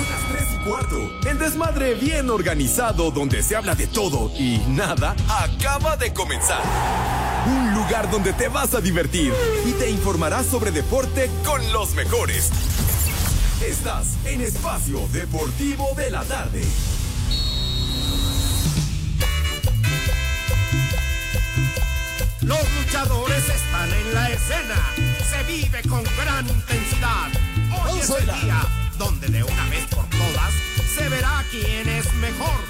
Son las 3 y cuarto. El desmadre bien organizado donde se habla de todo y nada acaba de comenzar. Un lugar donde te vas a divertir y te informarás sobre deporte con los mejores. Estás en Espacio Deportivo de la Tarde. Los luchadores están en la escena. Se vive con gran intensidad. Hoy es el día donde de una vez por todas se verá quién es mejor.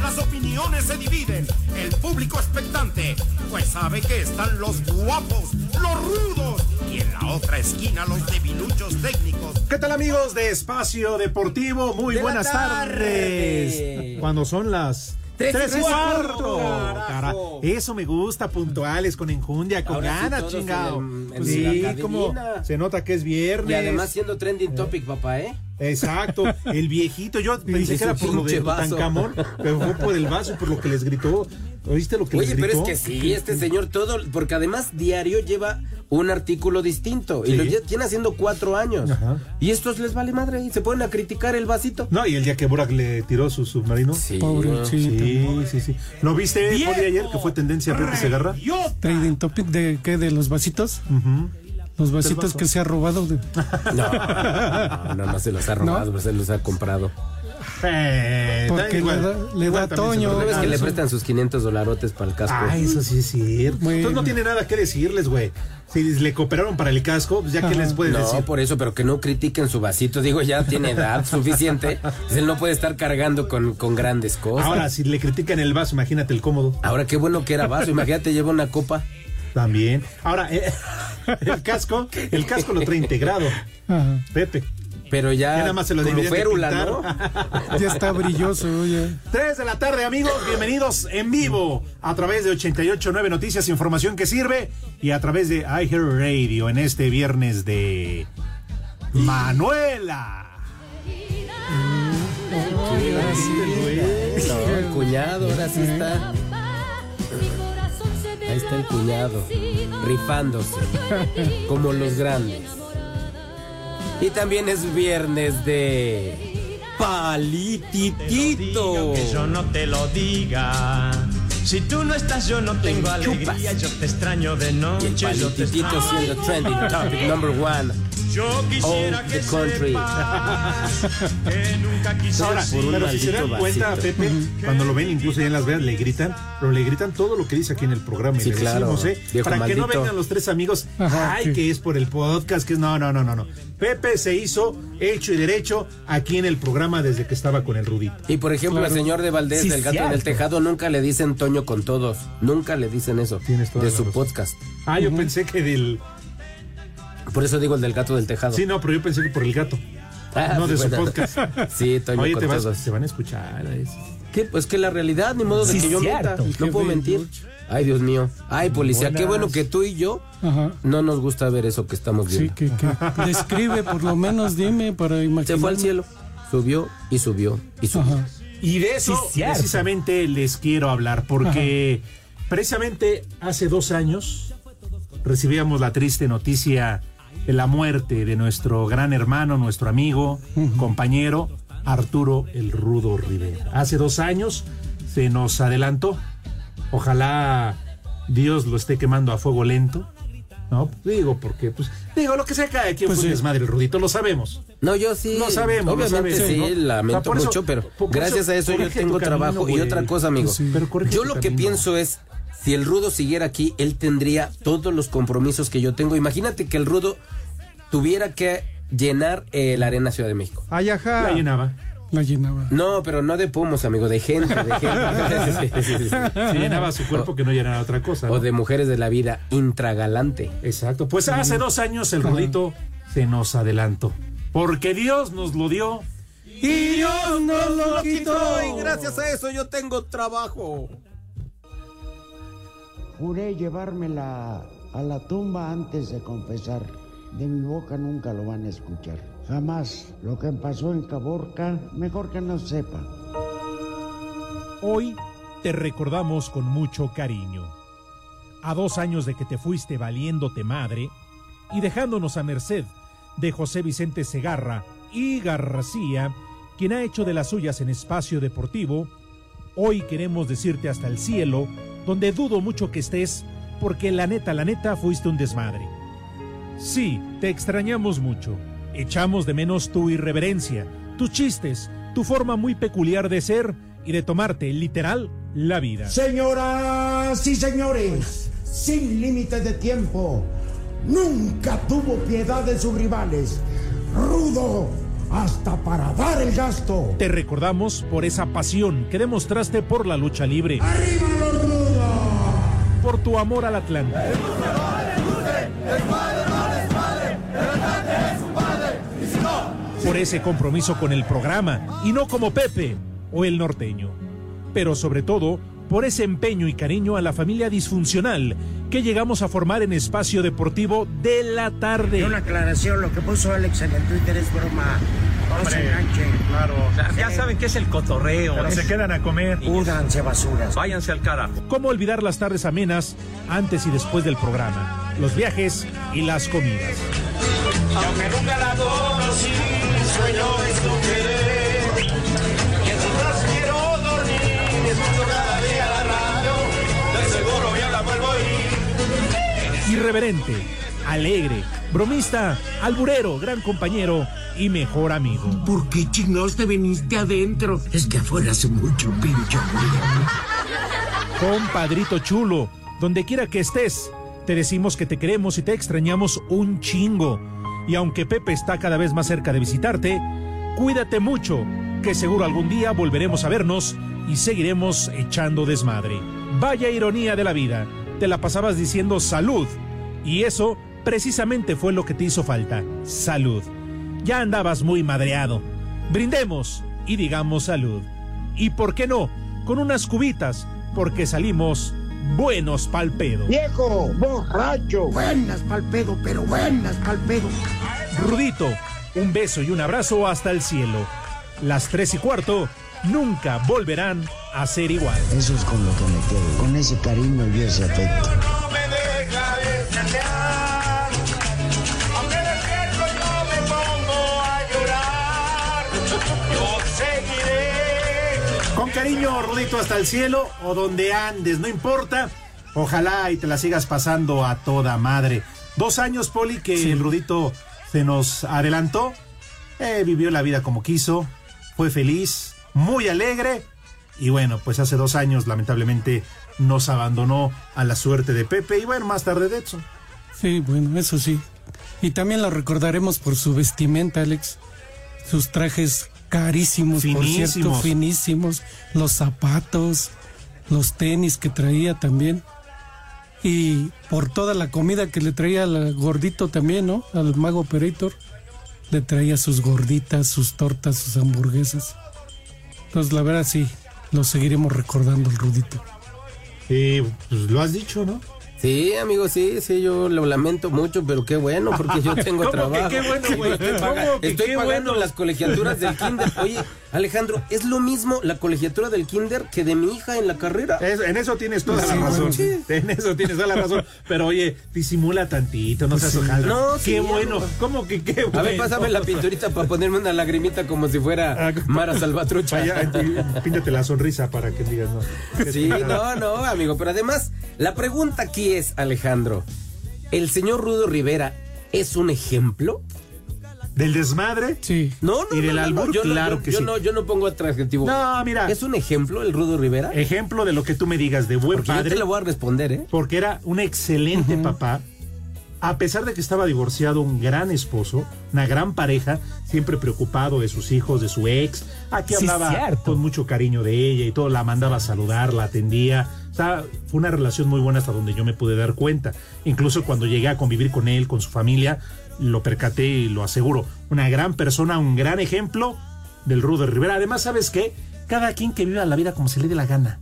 Las opiniones se dividen. El público expectante, pues sabe que están los guapos, los rudos y en la otra esquina los debiluchos técnicos. ¿Qué tal amigos de Espacio Deportivo? Muy De buenas tarde. tardes. Cuando son las Tres y tres y cuarto, carajo. cara. Eso me gusta, puntuales, con enjundia, con Ahora sí, ganas, todos chingado. en- en Pues sí, como se nota que es viernes. Y además siendo trending topic, papá, ¿eh? Exacto, el viejito, yo pensé que era por lo de. Tutankamón, pero fue por el vaso por lo que les gritó. ¿Oíste lo que Oye, les pero gritó? es que sí, este señor todo, porque además diario lleva un artículo distinto y lo tiene haciendo cuatro años. Ajá. Y estos les vale madre y se ponen a criticar el vasito. No, y el día que Burak le tiró su submarino. Sí. Sí, sí, sí. ¿Lo viste Poli, ayer que fue tendencia a Pepe Segarra? Trading topic de qué de los vasitos los vasitos que se ha robado de No, no, no, no se los ha robado, pero se los ha comprado. Eh, Porque igual, le da- le igual da Toño. ¿No ves que le prestan sus 500 dolarotes para el casco? Ah, eso sí es cierto. Bueno. Entonces no tiene nada que decirles, güey. Si le cooperaron para el casco, pues ya que les puedes No, decir. por eso, pero que no critiquen su vasito. Digo, ya tiene edad suficiente. Pues él no puede estar cargando con, con grandes cosas. Ahora, si le critican el vaso, imagínate el cómodo. Ahora, qué bueno que era vaso. Imagínate, lleva una copa. También. Ahora, eh, el casco, el casco lo trae integrado. Ajá. Pepe. Pero ya, Ya nada más se lo de férula. ¿no? ya está brilloso ya. 3 de la tarde, amigos. Bienvenidos en vivo a través de 889 Noticias, información que sirve y a través de iHeartRadio en este viernes de Manuela. No, el cuñado, ahora sí está. Ahí está el cuñado, rifándose, como los grandes. Y también es viernes de Palititito. que yo no te lo diga. Si tú no estás, yo no tengo alegría. Yo te extraño de Y el noche. Yo te Palititito siendo trending topic number one. Yo quisiera que country. que nunca quise Ahora, por un pero si se dan cuenta, vasito. Pepe, cuando lo ven, incluso ya en las veas, le gritan, pero le gritan todo lo que dice aquí en el programa. y Sí, le claro, decimos, ¿eh? viejo Para que no vengan los tres amigos, Ajá, ay, sí. que es por el podcast, que es. No, no, no, no, no. Pepe se hizo hecho y derecho aquí en el programa desde que estaba con el Rudito. Y por ejemplo, al señor de Valdés Sí, del Gato cierto. del Tejado nunca le dicen Toño con todos. Nunca le dicen eso. Tienes toda de la su razón. podcast. Ah, yo pensé que del. Por eso digo el del Gato del Tejado. Sí, no, pero yo pensé que por el gato. Ah, no de su bueno. podcast. Sí, Toño Oye, con te, vas, todos. te van a escuchar. eso. ¿Qué? Pues que la realidad, ni modo de Sí, que yo mienta. No puedo mentir. Ay, Dios mío. Ay, policía, qué bueno que tú y yo Ajá. no nos gusta ver eso que estamos Sí, viendo. que, que describe por lo menos, dime, para imaginar. Se fue al cielo. Subió y subió y subió. Ajá. Y de eso precisamente les quiero hablar, porque precisamente hace dos años recibíamos la triste noticia la muerte de nuestro gran hermano, nuestro amigo, compañero, Arturo el Rudo Rivera. Hace dos años se nos adelantó. Ojalá Dios lo esté quemando a fuego lento. No, digo, porque, pues, digo, lo que sea cada quien Pues sí. desmadre, el Rudito, lo sabemos. No, yo sí. Lo sabemos, lo Obviamente sabemos, sí, ¿no? lamento eso- mucho, pero gracias eso a eso yo tengo camino, trabajo. y otra cosa, amigo. Sí. Pero yo lo que camino. pienso es, si el Rudo siguiera aquí, él tendría todos los compromisos que yo tengo. Imagínate que el Rudo tuviera que llenar eh, la Arena Ciudad de México. Ay, ajá. La llenaba. La llenaba. No, pero no de pomos, amigo, de gente, de gente. Sí, sí, sí, sí. Se llenaba su cuerpo que no llenaba otra cosa. ¿no? O de mujeres de la vida intragalante. Exacto. Pues hace dos años el Rudito se nos adelantó. Porque Dios nos lo dio. Y Dios nos lo quitó. Y gracias a eso yo tengo trabajo. Juré llevármela a la tumba antes de confesar. De mi boca nunca lo van a escuchar. Jamás. Lo que pasó en Caborca, mejor que no sepa. Hoy te recordamos con mucho cariño. A dos años de que te fuiste valiéndote madre y dejándonos a merced de José Vicente Segarra y García, quien ha hecho de las suyas en espacio deportivo, hoy queremos decirte hasta el cielo, donde dudo mucho que estés, porque la neta, la neta, fuiste un desmadre. Sí, te extrañamos mucho. Echamos de menos tu irreverencia, tus chistes, tu forma muy peculiar de ser y de tomarte, literal, la vida. Señoras y señores, sin límite de tiempo, nunca tuvo piedad de sus rivales. Rudo hasta para dar el gasto. Te recordamos por esa pasión que demostraste por la lucha libre. ¡Arriba! Por tu amor al Atlante. Por ese compromiso con el programa y no como Pepe o el norteño. Pero sobre todo, por ese empeño y cariño a la familia disfuncional que llegamos a formar en espacio deportivo de la tarde. Una aclaración, lo que puso Alex en el Twitter es broma. No se enganchen. Claro. ya saben que es el cotorreo. Pero se quedan a comer. Púdranse basuras. Váyanse al carajo. ¿Cómo olvidar las tardes amenas antes y después del programa? Los viajes y las comidas. Aunque nunca la conocí, sueño esconder. Y en su brazo quiero dormir, escucho cada día la radio. De seguro ya la vuelvo a ir. Irreverente, alegre, bromista, alburero, gran compañero y mejor amigo. ¿Por qué chingados te viniste adentro? Es que afuera hace mucho pinche frío. Compadrito chulo, donde quiera que estés, te decimos que te queremos y te extrañamos un chingo. Y aunque Pepe está cada vez más cerca de visitarte, cuídate mucho, que seguro algún día volveremos a vernos y seguiremos echando desmadre. Vaya ironía de la vida, te la pasabas diciendo salud, y eso precisamente fue lo que te hizo falta, salud. Ya andabas muy madreado. Brindemos y digamos salud. Y por qué no, con unas cubitas, porque salimos buenos pal pedo. Viejo, borracho. Buenas pa'l pedo, pero buenas pa'l pedo. Rudito, un beso y un abrazo hasta el cielo. Las tres y cuarto nunca volverán a ser igual. Eso es con lo que me quedo, con ese cariño y ese afecto. Con cariño, Rudito, hasta el cielo o donde andes, no importa. Ojalá y te la sigas pasando a toda madre. Dos años, Poli, que el Rudito se nos adelantó. Eh, vivió la vida como quiso. Fue feliz, muy alegre. Y bueno, pues hace dos años, lamentablemente, nos abandonó a la suerte de Pepe. Y bueno, más tarde de Edson. Sí, bueno, eso sí. Y también lo recordaremos por su vestimenta, Alex. Sus trajes carísimos, por cierto, Finísimos. finísimos. Los zapatos, los tenis que traía también. Y por toda la comida que le traía al gordito también, ¿no? Al mago operator. Le traía sus gorditas, sus tortas, sus hamburguesas. Entonces, la verdad, sí, lo seguiremos recordando el Rudito. Eh, pues lo has dicho, ¿no? Sí, amigo, sí, sí, yo lo lamento mucho, pero qué bueno, porque yo tengo ¿Cómo que trabajo. qué bueno, güey? Estoy, ¿Cómo que estoy qué pagando bueno? las colegiaturas del kinder. Oye, Alejandro, ¿es lo mismo la colegiatura del kinder que de mi hija en la carrera? Es- en eso tienes toda Sí, la razón. sí. En eso tienes toda la razón. Pero oye, disimula tantito, no seas ojalá. No, qué sí, bueno. amigo. ¿Cómo que qué bueno? A ver, pásame la pinturita para ponerme una lagrimita como si fuera Mara Salvatrucha. Vaya, píntate la sonrisa para que digas no. Sí, no, no, amigo. Pero además, la pregunta aquí es, Alejandro, ¿el señor Rudo Rivera es un ejemplo? ¿Del desmadre? Sí. No, no, ¿Y del no, no, albur? no, yo no- Claro yo- que yo sí. No, yo no pongo otro adjetivo. No, mira. ¿Es un ejemplo el Rudo Rivera? Ejemplo de lo que tú me digas de buen Porque yo padre. te lo voy a responder, ¿eh? Porque era un excelente papá. A pesar de que estaba divorciado, un gran esposo, una gran pareja, siempre preocupado de sus hijos, de su ex. Aquí Sí, hablaba cierto. con mucho cariño de ella y todo, la mandaba a saludar, la atendía. Está, fue una relación muy buena hasta donde yo me pude dar cuenta. Incluso cuando llegué a convivir con él, con su familia, lo percaté y lo aseguro. Una gran persona, un gran ejemplo del Rudo Rivera. Además, ¿sabes qué? Cada quien que viva la vida como se le dé la gana.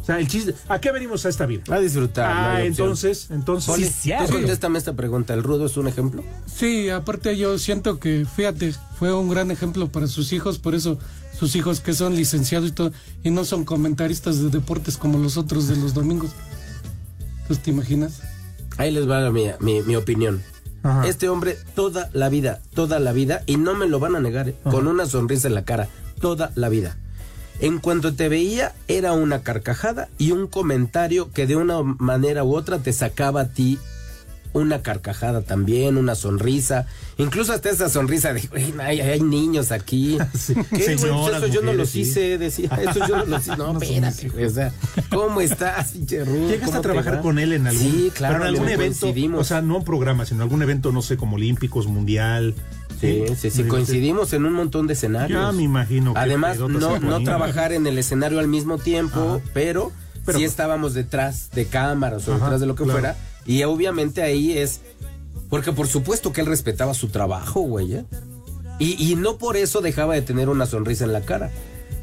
O sea, el chiste, ¿a qué venimos a esta vida? A disfrutar. Ah, entonces, entonces. Poli, Sí, tú contéstame esta pregunta. ¿El rudo es un ejemplo? Sí, aparte yo siento que, fíjate, fue un gran ejemplo para sus hijos, por eso sus hijos que son licenciados y todo, y no son comentaristas de deportes como los otros de los domingos. Entonces, ¿te imaginas? Ahí les va la mía, mi, mi opinión. Ajá. Este hombre toda la vida, toda la vida, y no me lo van a negar, ¿eh? con una sonrisa en la cara, toda la vida. En cuanto te veía, era una carcajada y un comentario que de una manera u otra te sacaba a ti una carcajada también, una sonrisa, incluso hasta esa sonrisa de, "Güey, hay, hay niños aquí. Sí. ¿Qué, güey? Señoras, Eso yo no los hice, decía, eso yo no los hice. No, espérate, güey, o sea, ¿cómo estás, Rudo? Llegaste ¿Cómo a trabajar con él en algún, Sí, claro, pero en algún evento, coincidimos. o sea, no un programa, sino algún evento, no sé, como Olímpicos, Mundial. Sí, sí, sí, coincidimos en un montón de escenarios. Ya me imagino. qué Además, no, no trabajar en el escenario al mismo tiempo, Ajá. pero, Pero- sí estábamos detrás de cámaras o Ajá, detrás de lo que claro. fuera. Y obviamente ahí es. Porque por supuesto que él respetaba su trabajo, güey. ¿eh? Y, y no por eso dejaba de tener una sonrisa en la cara.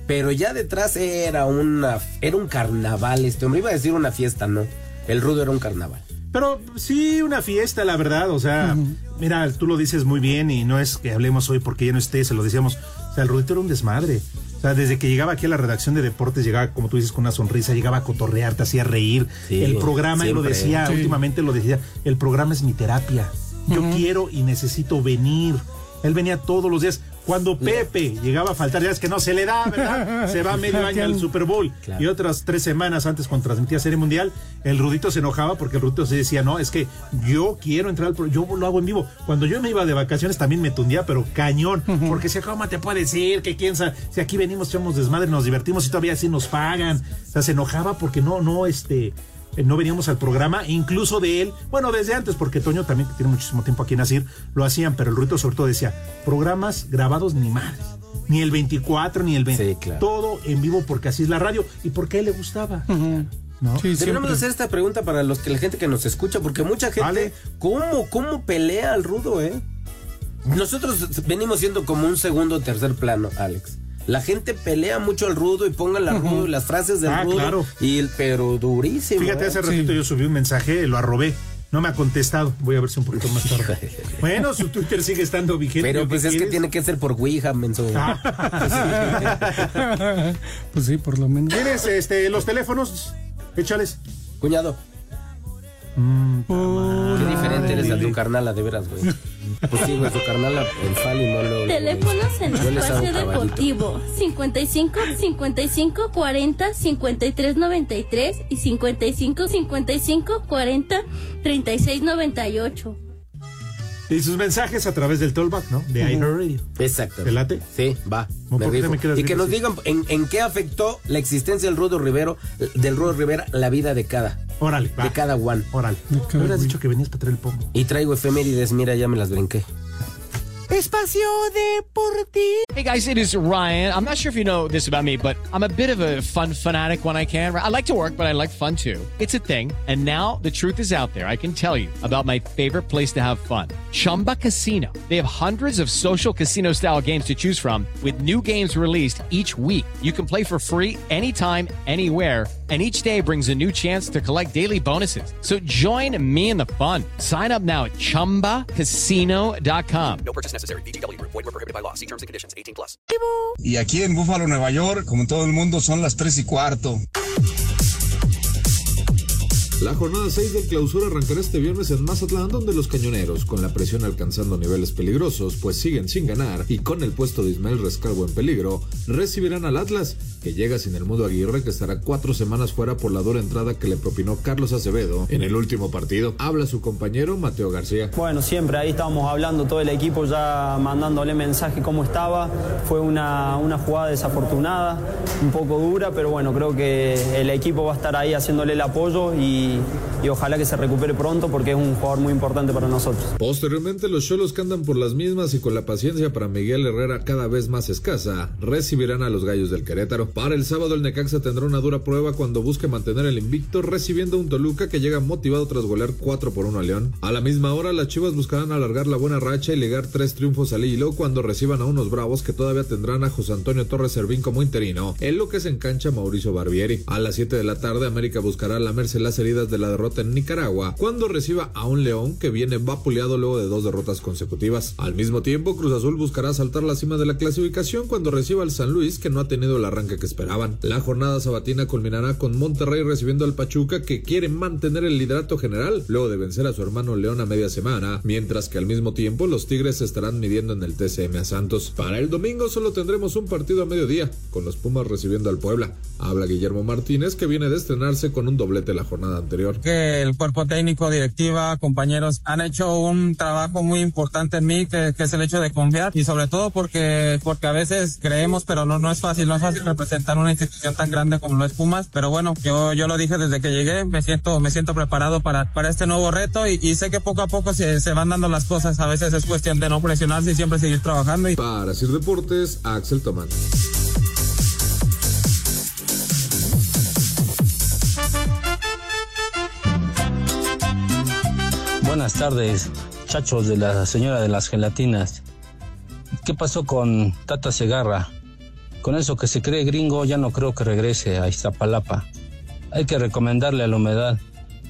Pero ya detrás era una era un carnaval este hombre. Iba a decir una fiesta, no. El rudo era un carnaval. Pero sí, una fiesta, la verdad. O sea, mira, tú lo dices muy bien y no es que hablemos hoy porque ya no esté, se lo decíamos. O sea, el Rudito era un desmadre. O sea, desde que llegaba aquí a la redacción de deportes, llegaba, como tú dices, con una sonrisa, llegaba a cotorrear, te hacía reír. Sí, el programa, él lo siempre. decía, Sí. últimamente lo decía, el programa es mi terapia. Yo quiero y necesito venir. Él venía todos los días. Cuando Pepe llegaba a faltar, ya es que no se le da, ¿verdad? Se va medio año al Super Bowl. Claro. Y otras tres semanas antes, cuando transmitía Serie Mundial, el Rudito se enojaba porque el Rudito se decía, no, es que yo quiero entrar al pro- yo lo hago en vivo. Cuando yo me iba de vacaciones también me tundía, pero cañón. Porque si ¿cómo te puede decir? que quién sabe? Si aquí venimos, echamos desmadre, nos divertimos y todavía así nos pagan. O sea, se enojaba porque no, no, este no veníamos al programa, incluso de él, bueno, desde antes, porque Toño también, que tiene muchísimo tiempo aquí en Asir, lo hacían, pero el Ruito sobre todo decía, programas grabados ni madres, ni el 24, ni el 20, Sí, claro. todo en vivo porque así es la radio y porque a él le gustaba. Ujú. ¿no? Sí, Deberíamos hacer esta pregunta para los que la gente que nos escucha, porque mucha gente, Vale. ¿cómo, cómo pelea al rudo, eh? Nosotros venimos siendo como un segundo o tercer plano, Alex. La gente pelea mucho al rudo y pongan la rudo y las frases del Ah, rudo. claro. Y el, pero durísimo. Fíjate, ¿eh? hace ratito yo subí un mensaje, lo arrobé. No me ha contestado. Voy a ver si un poquito más tarde. bueno, su Twitter sigue estando vigente. Pero ¿qué pues es que tiene que ser por Ouija, menso. pues sí, por lo menos. ¿Tienes este, los teléfonos? Échales. Cuñado, Oh, qué diferente eres a tu carnala, de veras, güey. Pues sí, güey, su carnala en Fali no lo. Teléfonos en espacio deportivo 55 55 40 53 93 y 55 55 40 36 98. Y sus mensajes a través del tollback, ¿no? De iHeartRadio. Exacto. ¿Te late? Sí, va. ¿O me rifo. y que nos así? digan en, en qué afectó la existencia del Rudo Rivero, del Rudo Rivera, la vida de cada, Órale, va. de cada one. Órale. De Me hubieras dicho que venías para traer el pomo. Y traigo efemérides, mira, ya me las brinqué. Espacio Deportivo. Hey guys, it is Ryan. I'm not sure if you know this about me, but I'm a bit of a fun fanatic when I can. I like to work, but I like fun too. It's a thing. And now the truth is out there. I can tell you about my favorite place to have fun Chumba Casino. They have hundreds of social casino style games to choose from, with new games released each week. You can play for free anytime, anywhere. And each day brings a new chance to collect daily bonuses. So join me in the fun. Sign up now at chumbacasino.com. No purchase necessary. VGW Group. Void were prohibited by law. See terms and conditions. 18 plus. Y aquí en Búfalo, Nueva York, como en todo el mundo, son las tres y cuarto. La jornada 6 del clausura arrancará este viernes en Mazatlán, donde los cañoneros, con la presión alcanzando niveles peligrosos, pues siguen sin ganar y con el puesto de Ismael Rescalvo en peligro, recibirán al Atlas, que llega sin el Mudo Aguirre, que estará cuatro semanas fuera por la dura entrada que le propinó Carlos Acevedo en el último partido. Habla su compañero Mateo García. Bueno, siempre ahí estábamos hablando todo el equipo ya mandándole mensaje cómo estaba. Fue una, una jugada desafortunada, un poco dura, pero bueno, creo que el equipo va a estar ahí haciéndole el apoyo y, y, ojalá que se recupere pronto porque es un jugador muy importante para nosotros. Posteriormente, los Cholos que andan por las mismas y con la paciencia para Miguel Herrera cada vez más escasa, recibirán a los Gallos del Querétaro. Para el sábado, el Necaxa tendrá una dura prueba cuando busque mantener el invicto, recibiendo un Toluca que llega motivado tras golear 4 por 1 a León. A la misma hora, las Chivas buscarán alargar la buena racha y ligar tres triunfos al hilo cuando reciban a unos bravos que todavía tendrán a José Antonio Torres Servín como interino, en lo que se engancha Mauricio Barbieri. A las 7 de la tarde, América buscará lamerse las heridas de la derrota en Nicaragua cuando reciba a un León que viene vapuleado luego de dos derrotas consecutivas. Al mismo tiempo, Cruz Azul buscará saltar la cima de la clasificación cuando reciba al San Luis que no ha tenido el arranque que esperaban. La jornada sabatina culminará con Monterrey recibiendo al Pachuca que quiere mantener el liderato general luego de vencer a su hermano León a media semana, mientras que al mismo tiempo los Tigres estarán midiendo en el TCM a Santos. Para el domingo solo tendremos un partido a mediodía, con los Pumas recibiendo al Puebla. Habla Guillermo Martínez que viene de estrenarse con un doblete la jornada anterior. Que el cuerpo técnico, directiva, compañeros han hecho un trabajo muy importante en mí, que, que es el hecho de confiar y sobre todo porque, porque a veces creemos, pero no, no es fácil, no es fácil representar una institución tan grande como lo es Pumas, pero bueno, yo, yo lo dije desde que llegué, me siento, me siento preparado para, para este nuevo reto y, y sé que poco a poco se, se van dando las cosas, a veces es cuestión de no presionarse y siempre seguir trabajando. Y... Para Sir Deportes, Axel Tomán. Buenas tardes, chachos de la señora de las gelatinas. ¿Qué pasó con Tata Segarra? Con eso que se cree gringo, ya no creo que regrese a Iztapalapa. Hay que recomendarle a la humedad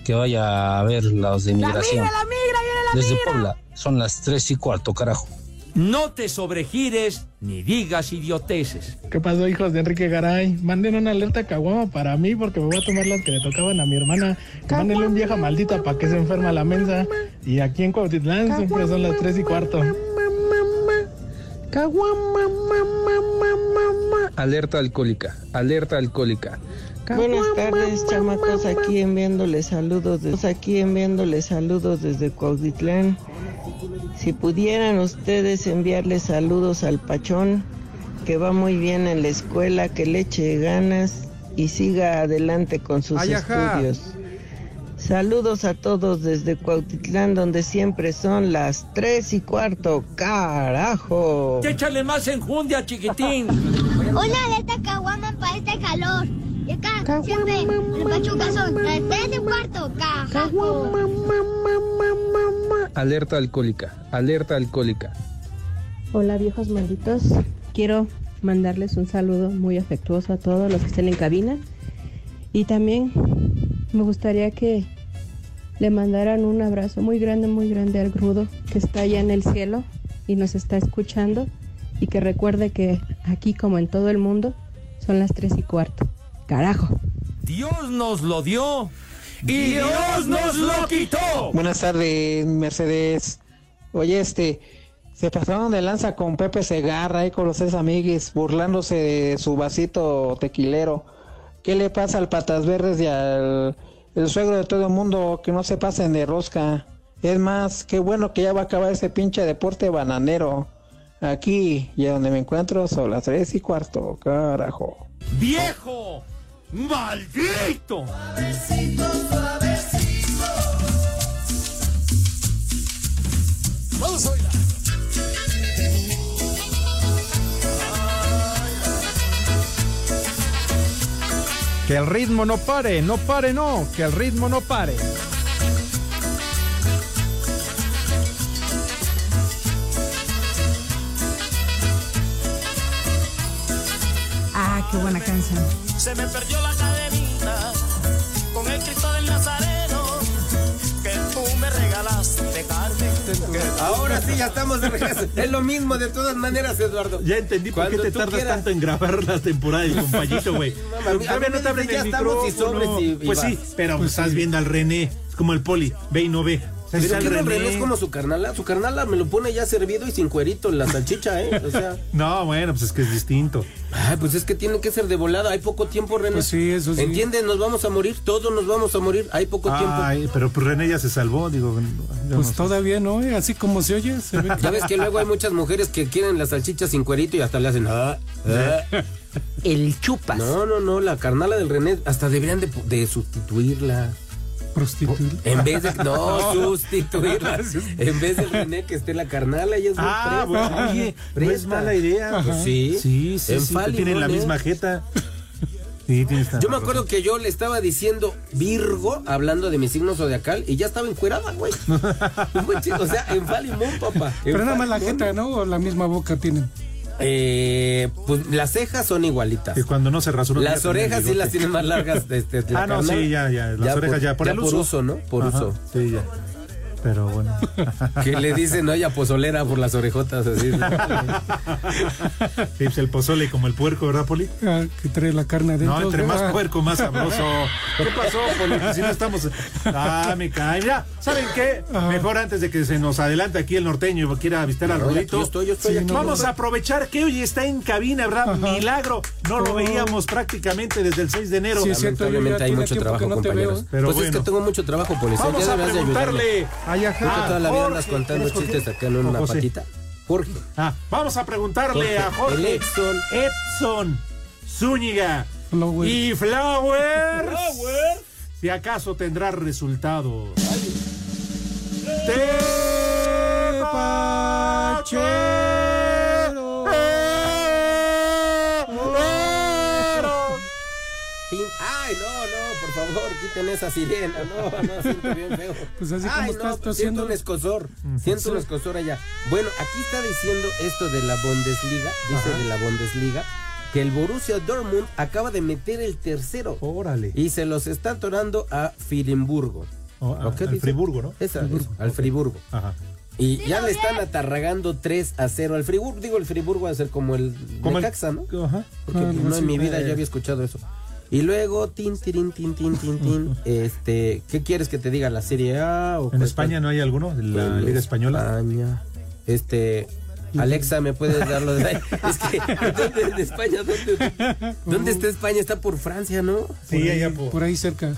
que vaya a ver los de inmigración. La migra, la migra, viene la Desde migra. Puebla, son las tres y cuarto, carajo. No te sobregires ni digas idioteces. ¿Qué pasó, hijos de Enrique Garay? Manden una alerta caguama para mí porque me voy a tomar las que le tocaban a mi hermana. Mándenle un vieja maldita para que se enferma la mensa. Y aquí en Cuautitlán siempre son las tres y cuarto. Alerta alcohólica, alerta alcohólica. Buenas tardes, chamacos, aquí enviándoles saludos, de- aquí enviándoles saludos desde Cuautitlán. Si pudieran ustedes enviarle saludos al Pachón, que va muy bien en la escuela, que le eche ganas y siga adelante con sus Ay, ajá. estudios. Saludos a todos desde Cuautitlán, donde siempre son las tres y cuarto, carajo. Échale más enjundia, chiquitín. Una alerta caguama para este calor. Y acá siempre el pachuca son las tres y cuarto. Cajajo. Alerta alcohólica, alerta alcohólica. Hola viejos malditos, quiero mandarles un saludo muy afectuoso a todos los que estén en cabina y también me gustaría que le mandaran un abrazo muy grande, muy grande al grudo que está allá en el cielo y nos está escuchando y que recuerde que aquí como en todo el mundo son las tres y cuarto. Carajo. Dios nos lo dio y Dios nos lo quitó. Buenas tardes, Mercedes. Oye, este, se pasaron de lanza con Pepe Segarra ahí con los tres amiguis, burlándose de su vasito tequilero. ¿Qué le pasa al Patas Verdes y al el suegro de todo el mundo que no se pasen de rosca? Es más, qué bueno que ya va a acabar ese pinche deporte bananero. Aquí, y donde me encuentro, son las tres y cuarto, carajo. ¡Viejo! ¡Maldito! Vamos a Que el ritmo no pare, no pare, no, que el ritmo no pare. Ah, qué buena canción. Se me perdió la Ahora sí, ya estamos de regreso. Es lo mismo de todas maneras, Eduardo. Ya entendí por qué te tardas quieras. tanto en grabar la temporada del compayito, güey. No, no te abren el ya estamos y micrófono. sobres y- y Pues sí, pero Pues estás sí. viendo al René. Es como el poli. Ve y no ve. Pero ¿qué no René es como su carnala? Su carnala me lo pone ya servido y sin cuerito en la salchicha, ¿eh? O sea. No, bueno, pues es que es distinto. Ay, pues es que tiene que ser de volada. Hay poco tiempo, René. Pues sí, eso sí. ¿Entiendes? Nos vamos a morir. Todos nos vamos a morir. Hay poco tiempo. Ay, pero pues René ya se salvó, digo. Pues no sé. todavía no, ¿eh? así como se oye. Se ve que- Ya ves que luego hay muchas mujeres que quieren la salchicha sin cuerito y hasta le hacen. ah, ah. El chupas. No, no, no. La carnala del René hasta deberían de, de sustituirla. Prostituir. En vez de. No, sustituirla. En vez de René que esté la carnal, ella es muy Ah, presta. bueno, oye, no es mala idea. Pues sí. Sí, sí, En sí, Fali, tienen la misma jeta. Sí, Yo me acuerdo que yo le estaba diciendo Virgo, hablando de mi signo zodiacal, y ya estaba encuerada, güey. O sea, en Falimón, papá. En Pero nada más la jeta, ¿no? O la misma boca tienen. Eh, pues las cejas son igualitas. Y cuando no se rasuró. Las ya orejas sí las tienen más largas. Este, la Ah, no, carnal. sí, ya, ya. Las orejas ya, por el uso. uso, ¿no? Por Ajá, uso. Sí, ya. Pero bueno. Que le dicen, oye, a pozolera por las orejotas, así. Sí, pues el pozole como el puerco, ¿verdad, Poli? Ah, que trae la carne adentro. No, entre más puerco, más sabroso. ¿Qué pasó, Poli? Si no estamos. Ah, me cae. Mira, ¿saben qué? Mejor antes de que se nos adelante aquí el norteño y quiera avistar al No, Rudito. yo estoy, yo estoy aquí. Vamos a aprovechar que hoy está en cabina, ¿verdad? Milagro. No lo Oh. veíamos prácticamente desde el 6 de enero. Sí, es cierto, hay mucho trabajo, no compañeros. veo. Pero pues es que tengo mucho trabajo, policía. Vamos ya a de preguntarle. Ay, ajá. Creo que toda la vida andas Jorge, contando chistes sacando ¿O una José? patita. Jorge. Ah, vamos a preguntarle Jorge, a Jorge el Edson. Edson Zúñiga Flower. y Flowers. Si acaso tendrá resultados. Pin- Ay, no, no, por favor, quiten esa sirena. No, no, siento bien feo. Pues así como Ay, estás no, tú siento haciendo. un escosor. Siento un escosor allá. Bueno, aquí está diciendo esto de la Bundesliga. Dice Ajá. de la Bundesliga que el Borussia Dortmund acaba de meter el tercero. Órale. Y se los está atorando a Filimburgo. Oh, a- ¿O qué al dice? Friburgo, ¿no? Esa, eso, al Friburgo. Ajá. Y ya le están atarragando 3 a 0 al Friburgo. Digo, el Friburgo va a ser como el Como el- Necaxa, ¿no? Ajá. Porque Algo no, en mi vida yo había escuchado eso. Y luego, tin, tirin, tin, tin, tin, tin. Este, ¿qué quieres que te diga? ¿La Serie A? O ¿En cuál- España no hay alguno? ¿De la En Liga Española? España. Este, Alexa, ¿me puedes dar lo de Es que, ¿dónde en España? ¿Dónde, ¿Dónde está España? Está por Francia, ¿no? Sí, allá por, Por ahí cerca.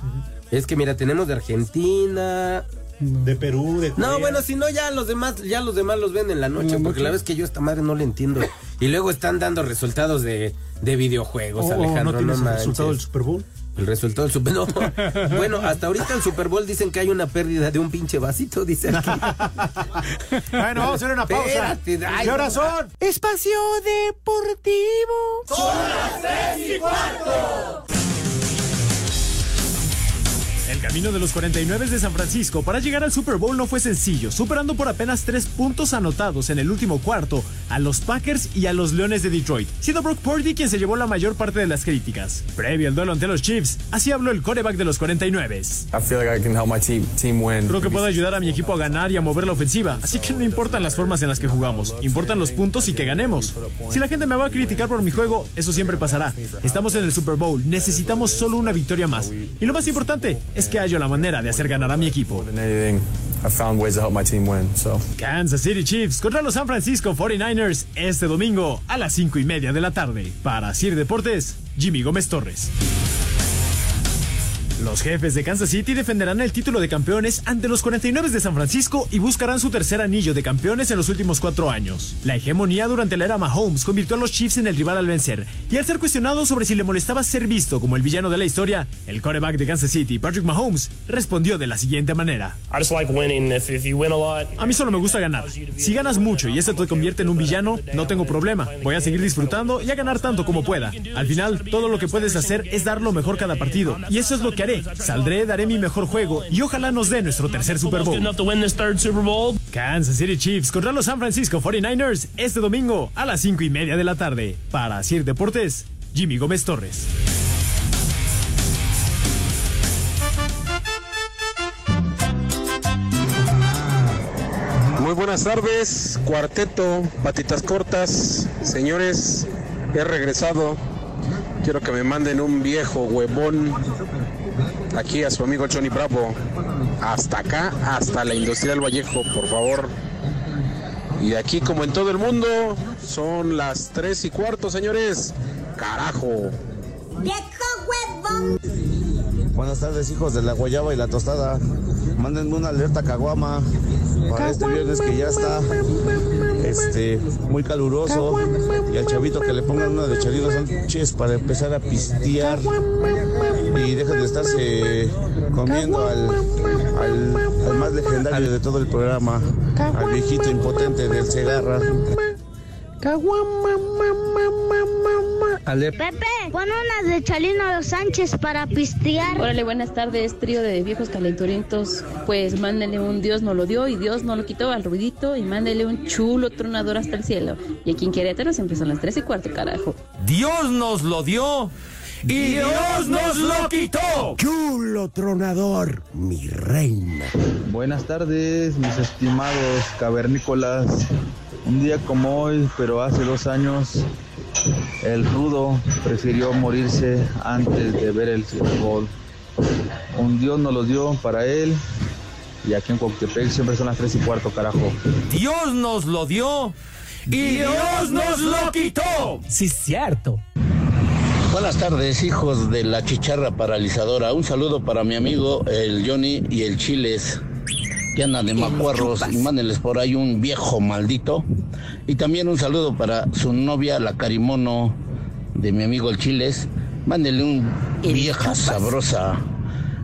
Es que mira, tenemos de Argentina. de Perú, de Corea. No, bueno, si no, ya los demás, ya los demás los ven en la noche, porque la vez que yo esta madre no le entiendo. Y luego están dando resultados de, de videojuegos, Oh, oh, Alejandro. ¿No tienes el resultado del Super Bowl? El resultado del Super No. Bueno, hasta ahorita el Super Bowl dicen que hay una pérdida de un pinche vasito, dice aquí. Bueno, vamos a hacer una pausa. Espérate, ay, ¿Qué horas no. son? Espacio Deportivo. El camino de los 49 de San Francisco para llegar al Super Bowl no fue sencillo, superando por apenas tres puntos anotados en el último cuarto a los Packers y a los Leones de Detroit, siendo Brock Purdy quien se llevó la mayor parte de las críticas. Previo al duelo ante los Chiefs, así habló el coreback de los 49. I feel like I can help my team team win. Creo que puedo ayudar a mi equipo a ganar y a mover la ofensiva, así que no importan las formas en las que jugamos, importan los puntos y que ganemos. Si la gente me va a criticar por mi juego, eso siempre pasará. Estamos en el Super Bowl, necesitamos solo una victoria más. Y lo más importante es que hallo la manera de hacer ganar a mi equipo. Kansas City Chiefs contra los San Francisco 49ers este domingo a las 5 y media de la tarde. Para Sir Deportes, Jimmy Gómez Torres. Los jefes de Kansas City defenderán el título de campeones ante los 49 de San Francisco y buscarán su tercer anillo de campeones en los últimos cuatro años. La hegemonía durante la era Mahomes convirtió a los Chiefs en el rival al vencer, y al ser cuestionado sobre si le molestaba ser visto como el villano de la historia, el quarterback de Kansas City, Patrick Mahomes, respondió de la siguiente manera. A mí solo me gusta ganar. Si ganas mucho y eso te convierte en un villano, no tengo problema. Voy a seguir disfrutando y a ganar tanto como pueda. Al final, todo lo que puedes hacer es dar lo mejor cada partido. Y eso es lo que haré. Saldré, daré mi mejor juego y ojalá nos dé nuestro tercer Super Bowl. Kansas City Chiefs contra los San Francisco 49ers este domingo a las 5 y media de la tarde. Para Sir Deportes, Jimmy Gómez Torres. Muy buenas tardes, cuarteto, patitas cortas. Señores, he regresado. Quiero que me manden un viejo huevón aquí a su amigo Johnny Bravo. Hasta acá, hasta la Industrial Vallejo, por favor. Y aquí, como en todo el mundo, son las tres y cuarto, señores. Carajo. ¡Viejo huevón! Buenas tardes, hijos de la guayaba y la tostada. Mándenme una alerta caguama para este viernes que ya está este muy caluroso. Y al chavito que le pongan una de Chalinos Sánchez para empezar a pistear. Y dejen de estarse comiendo al, al, más legendario de todo el programa, al viejito impotente del Segarra. Pepe, pon unas de Chalino Sánchez para pistear. Órale, buenas tardes, trío de viejos calenturientos. Pues mándenle un Dios no lo dio y Dios no lo quitó al ruidito y mándele un chulo tronador hasta el cielo. Y aquí en Querétaro siempre son las tres y cuarto, carajo. Dios nos lo dio y Dios nos lo quitó. Chulo tronador, mi reina. Buenas tardes, mis estimados cavernícolas. Un día como hoy, pero hace dos años, el rudo prefirió morirse antes de ver el Super Bowl. Un Dios nos lo dio para él y aquí en Coctepec siempre son las tres y cuarto, carajo. Dios nos lo dio y Dios nos lo quitó. Sí, cierto. Buenas tardes, hijos de la chicharra paralizadora. Un saludo para mi amigo el Johnny y el Chiles, que andan de macuarros y mándenles por ahí un viejo maldito. Y también un saludo para su novia, la Carimono, de mi amigo el Chiles. Mándenle un vieja sabrosa.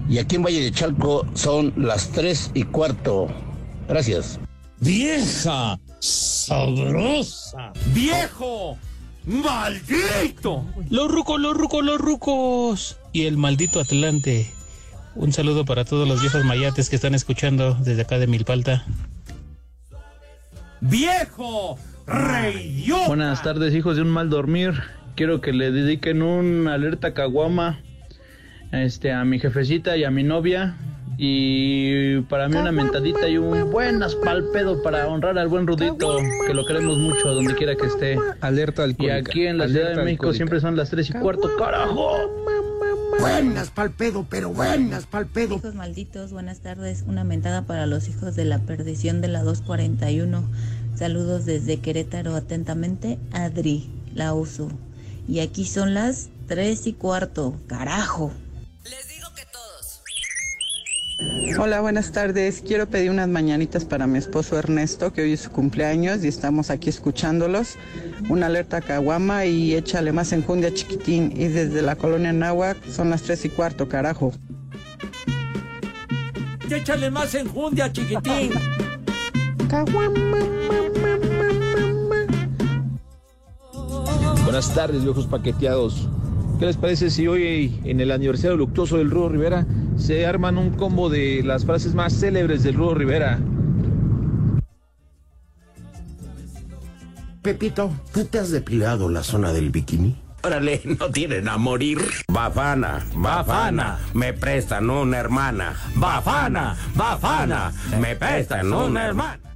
Y aquí en Valle de Chalco son las tres y cuarto. Gracias. Vieja sabrosa. Viejo maldito. Los rucos, los rucos, los rucos. Y el maldito Atlante. Un saludo para todos los viejos mayates que están escuchando desde acá de Milpalta. Viejo reyota. Buenas tardes, hijos de un mal dormir. Quiero que le dediquen un alerta caguama este, a mi jefecita y a mi novia. Y para mí una mentadita y un buenas pal pedo para honrar al buen Rudito, que lo queremos mucho donde quiera que esté. Alerta al Y aquí en la Ciudad de México siempre son las tres y cuarto, carajo. Buenas pa'l pedo, pero buenas pa'l pedo. Hijos malditos, buenas tardes. Una mentada para los hijos de la perdición de la 241. Saludos desde Querétaro, atentamente, Adri, la uso. Y aquí son las tres y cuarto, carajo. Hola, buenas tardes. Quiero pedir unas mañanitas para mi esposo Ernesto, que hoy es su cumpleaños y estamos aquí escuchándolos. Una alerta a Caguama y échale más enjundia chiquitín. Y desde la colonia Náhuac son las tres y cuarto, carajo. Échale más enjundia, chiquitín. Buenas tardes, viejos paqueteados. ¿Qué les parece si hoy, en el aniversario luctuoso del Rudo Rivera, se arman un combo de las frases más célebres del Rudo Rivera? Pepito, ¿tú te has depilado la zona del bikini? Órale, no tienen a morir. Bafana, bafana, me prestan una hermana. Bafana, bafana, me prestan una hermana.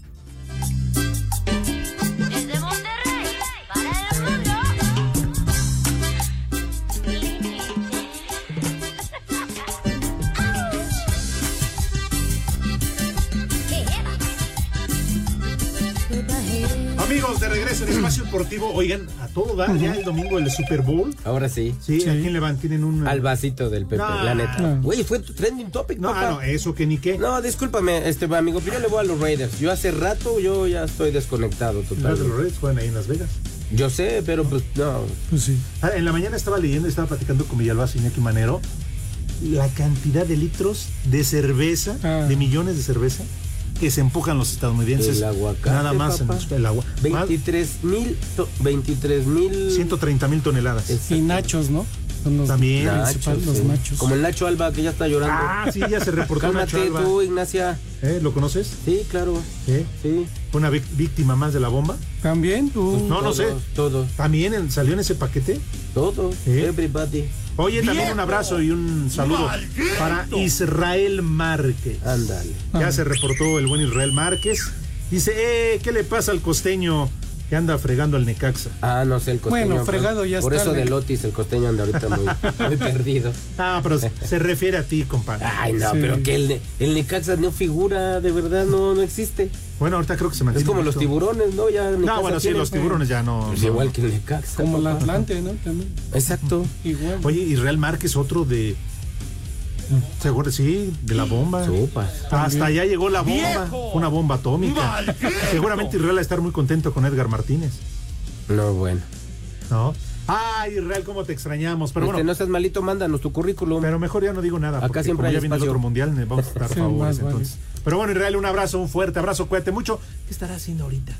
Regreso en Espacio Deportivo, oigan, a todo dar ya el domingo el Super Bowl. Ahora sí. Sí, ¿a quién le van? Tienen un... Al vasito del Pepe, No. la neta. Güey, fue tu trending topic, No, papá. ah, no, eso que ni qué. No, discúlpame, este amigo, pero yo le voy a los Raiders. Yo hace rato yo ya estoy desconectado Los de totalmente. los Reds juegan ahí en Las Vegas. Yo sé, pero pues no. Pues sí. en la mañana estaba leyendo, estaba platicando con Villalbazo y Iñaki Manero la cantidad de litros de cerveza, de millones de cerveza que se empujan los estadounidenses. El aguacate, Nada más papá. en el agua. 23 mil, 23 mil. 130 mil toneladas. Y nachos, ¿no? Son los También. los sí. nachos. Como el Nacho Alba que ya está llorando. Ah, sí, ya se reportó Cálmate Nacho Alba. tú, Ignacia. ¿Eh? ¿Lo conoces? Sí, claro. ¿Eh? Sí. ¿Fue una víctima más de la bomba? También tú. no, no sé. Todos. ¿También salió en ese paquete? Todos. ¿Eh? Everybody. Oye, también un abrazo y un saludo ¡Maldito! para Israel Márquez. Ándale. Ya se reportó el buen Israel Márquez. Dice, eh, ¿qué le pasa al costeño que anda fregando al Necaxa? Ah, no sé, el costeño. Bueno, fregado ya Por está, eso de. Lotis, el costeño anda ahorita muy, muy perdido. Ah, pero se refiere a ti, compadre. Ay, no, Sí. pero que el, Ne- el Necaxa no figura, de verdad, no, no existe. Bueno, ahorita creo que se Es mantiene. como los tiburones, ¿no? Ya No, Necaxa bueno, sí, tiene- los tiburones ya no. Pues no. igual que el Necaxa. Como el. Atlante, ¿no? También. Exacto. Igual. Oye, Israel Márquez, otro de. Seguro, sí, de la bomba. Hasta allá llegó la bomba, una bomba atómica. Seguramente Israel va a estar muy contento con Edgar Martínez. No, bueno. ¿No? Ay, Israel, cómo te extrañamos. Pero Este, bueno, no seas malito, mándanos tu currículum. pero mejor ya no digo nada. Acá porque siempre como hay ya viene el espacio. otro mundial, vamos a estar Sí, favores más vale. entonces. Pero bueno, Israel, un abrazo, un fuerte abrazo, cuídate mucho. ¿Qué estará haciendo ahorita?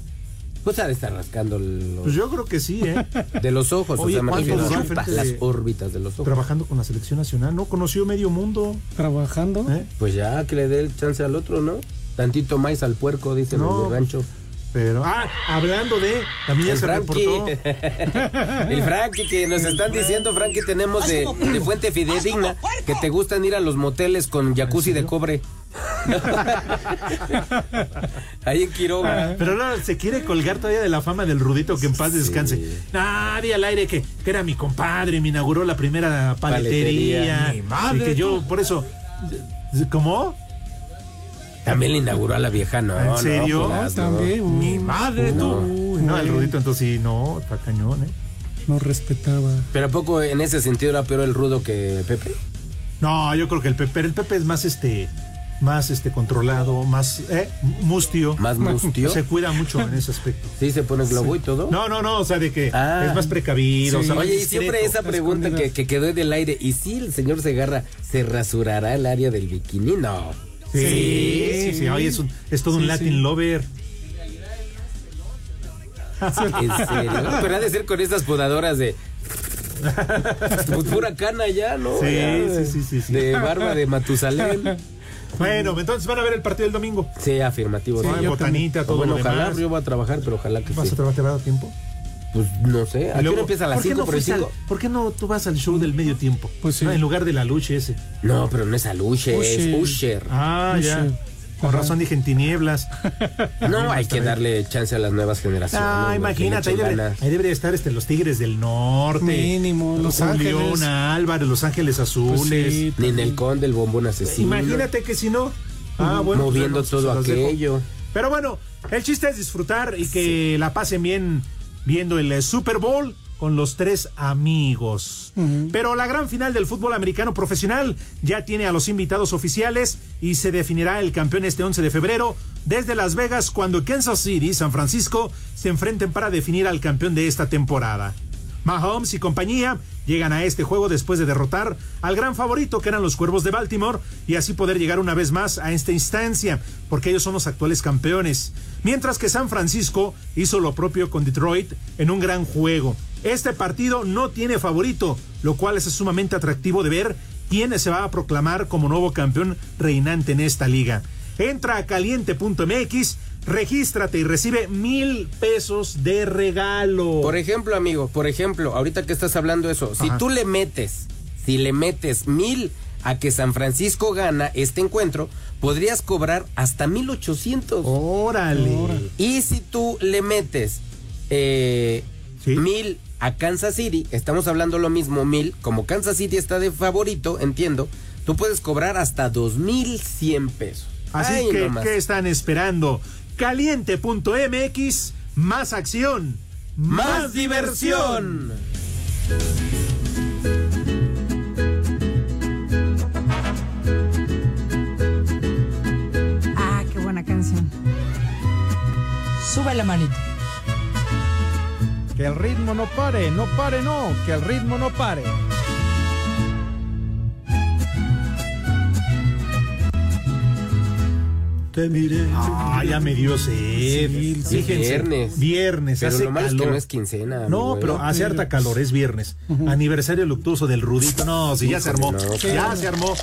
Pues ha de estar rascando los- Pues yo creo que sí, ¿eh? de los ojos, Oye, o sea, me ¿cuánto refiero duró a al frente las de- órbitas de los ojos. Trabajando con la selección nacional, ¿no? Conoció medio mundo. Trabajando. ¿eh? Pues ya que le dé el chance al otro, ¿no? Tantito más al puerco, dicen No, los de rancho. Pero, ah, hablando de, también ya El se Frankie. reportó. El Frankie que nos están diciendo, Frankie, tenemos de, de fuente fidedigna que te gustan ir a los moteles con jacuzzi de cobre. Ahí en Quiroga. Pero no, se quiere colgar todavía de la fama del Rudito que en paz descanse. Nadie al aire que, que era mi compadre, me inauguró la primera paletería. Paletería. Mi madre, y que yo, por eso. ¿Cómo? También le inauguró a la vieja, ¿no? ¿En no, serio? No. También. Mi madre, tú. No, el. Rudito, entonces sí, no, está cañón, ¿eh? No respetaba. Pero ¿a poco en ese sentido era peor el rudo que Pepe? No, yo creo que el Pepe, el Pepe es más este. Más este controlado, más eh, mustio. ¿Más mustio? Se cuida mucho en ese aspecto. Sí, se pone globo y todo. No, no, no, o sea, de que Ah. es más precavido. o sea, Oye, y siempre esa pregunta que, que quedó en el aire. ¿Y si el señor Segarra se rasurará el área del bikini? No. Sí, sí, sí, Oye, es, un- es todo un Sí, Latin sí. lover. ¿En serio? Pero ha de ser con estas podadoras de. Pues pura cana ya, ¿no? Sí, Ya, sí, sí, sí, sí. De barba de Matusalén. Bueno, entonces van a ver el partido el domingo. Sí, afirmativo. Sí, sí. botanita, todo Bueno, lo ojalá demás. yo voy a trabajar, pero ojalá que ¿Vas sí. a trabajar? ¿Te va a dar tiempo? Pues no sé. ¿A qué luego, hora empieza a las ¿por qué 5 no por el fuiste al- 5? ¿Por qué no tú vas al show del medio tiempo? Pues sí. En lugar de la lucha ese. No, pero no es Aluche, es Usher. Usher. Ah, ya. Con Ajá. razón dije en tinieblas. No, hay que darle chance a las nuevas generaciones. Ah, imagínate, ahí, debe- debería estar este, los Tigres del Norte. Mínimo, Los Julián Ángeles. Álvarez, Los Ángeles Azules. Pues sí, Ninel Conde, el bombón asesino. Imagínate que si no. Ah, bueno. pues, Moviendo bueno, todo los aquello. Pero bueno, el chiste es disfrutar y que la pasen bien viendo el eh, Super Bowl con los tres amigos. Pero la gran final del fútbol americano profesional ya tiene a los invitados oficiales y se definirá el campeón este 11 de febrero desde Las Vegas cuando Kansas City y San Francisco se enfrenten para definir al campeón de esta temporada. Mahomes y compañía llegan a este juego después de derrotar al gran favorito que eran los Cuervos de Baltimore y así poder llegar una vez más a esta instancia, porque ellos son los actuales campeones. Mientras que San Francisco hizo lo propio con Detroit en un gran juego. Este partido no tiene favorito, lo cual es sumamente atractivo de ver quién se va a proclamar como nuevo campeón reinante en esta liga. Entra a caliente.mx, regístrate y recibe mil pesos de regalo. Por ejemplo, amigo, por ejemplo, ahorita que estás hablando de eso, si tú le metes, si le metes mil a que San Francisco gana este encuentro, podrías cobrar hasta mil ochocientos. Órale. Y si tú le metes eh, mil a Kansas City, estamos hablando lo mismo, mil, como Kansas City está de favorito, entiendo, tú puedes cobrar hasta dos mil cien pesos. Así Ay, que, nomás. ¿qué están esperando? Caliente.mx, más acción, ¡Más diversión! Ah, qué buena canción. Sube la manita. Que el ritmo no pare, no pare, no, que el ritmo no pare. Te miré. Ah, ya me dio sed. Fíjense, viernes. Viernes, Pero hace lo malo es que no es quincena. No, pero ¿eh? hace harta calor, es viernes. Aniversario luctuoso del Rudito. No, si ya se armó. No, ya se armó.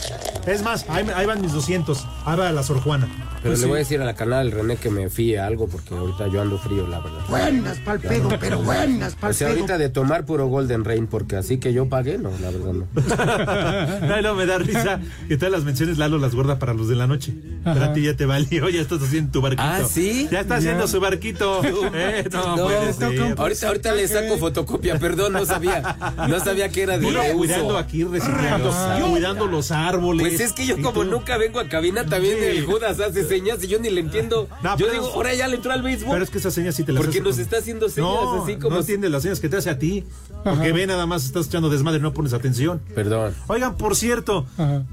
Es más, ahí, ahí van mis 200. Ahí va la Sor Juana. Pero Pues le sí. voy a decir a la canal René que me fíe algo porque ahorita yo ando frío, la verdad. Buenas pa'l pedo, pero buenas pa'l O sea, pedo. ahorita de tomar puro Golden Rain porque así que yo pagué, no, la verdad no. Ay, no, me da risa que todas las menciones Lalo las guarda para los de la noche. Pero Ajá. a ti ya te valió, ya estás haciendo tu barquito. Ah, ¿sí? Ya está haciendo su barquito. Eh, no, No, puede ser. ahorita, ahorita le saco fotocopia, perdón, no sabía. No sabía que era de Uno uso. cuidando aquí, reciclando, cuidando los árboles. Pues es que yo como tú- nunca vengo a cabina, también Sí. el Judas hace señas y yo ni le entiendo. No, yo digo, ahora ya le entró al béisbol. Pero es que esas señas sí te las Porque hace nos con- está haciendo señas no, así como. No entiendes las señas que te hace a ti. Porque Ajá. ve nada más, estás echando desmadre y no pones atención. Perdón. Oigan, por cierto,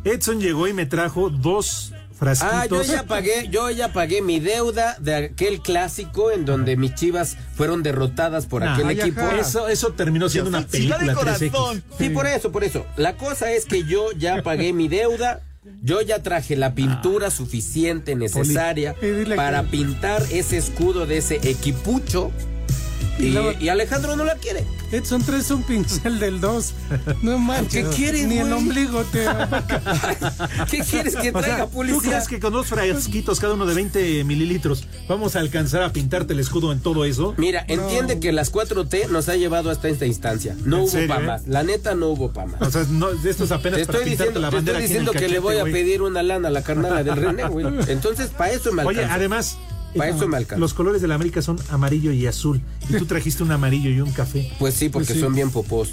Edson llegó y me trajo dos frasquitos. Ah, yo ya pagué, yo ya pagué mi deuda de aquel clásico en donde mis chivas fueron derrotadas por Nah, aquel equipo. ajá. Eso- eso terminó siendo una película 3X. Sí, por eso, por eso. La cosa es que yo ya pagué mi deuda. Yo ya traje la pintura suficiente, necesaria para pintar ese escudo de ese equipucho. Y, Alejandro no la quiere. Edson, traes un pincel del 2. No manches. ¿Qué quieres, Ni el ombligo te. ¿Qué quieres que O sea, traiga, ¿Tú crees que con dos frasquitos, cada uno de 20 mililitros, vamos a alcanzar a pintarte el escudo en todo eso? Mira, entiende que las 4T nos ha llevado hasta esta instancia. No ¿En hubo serio, pa' eh? La neta no hubo pa' más. O sea, no, esto es apenas Te para estoy pintarte diciendo, la te bandera estoy en el diciendo que le voy a pedir una lana a la carnala del René, güey. Entonces, para eso me Oye, alcanza. además, Para eso me alcanza. los colores de la América son amarillo y azul. Y tú trajiste un amarillo y un café. Pues sí, porque Pues sí. son bien popós.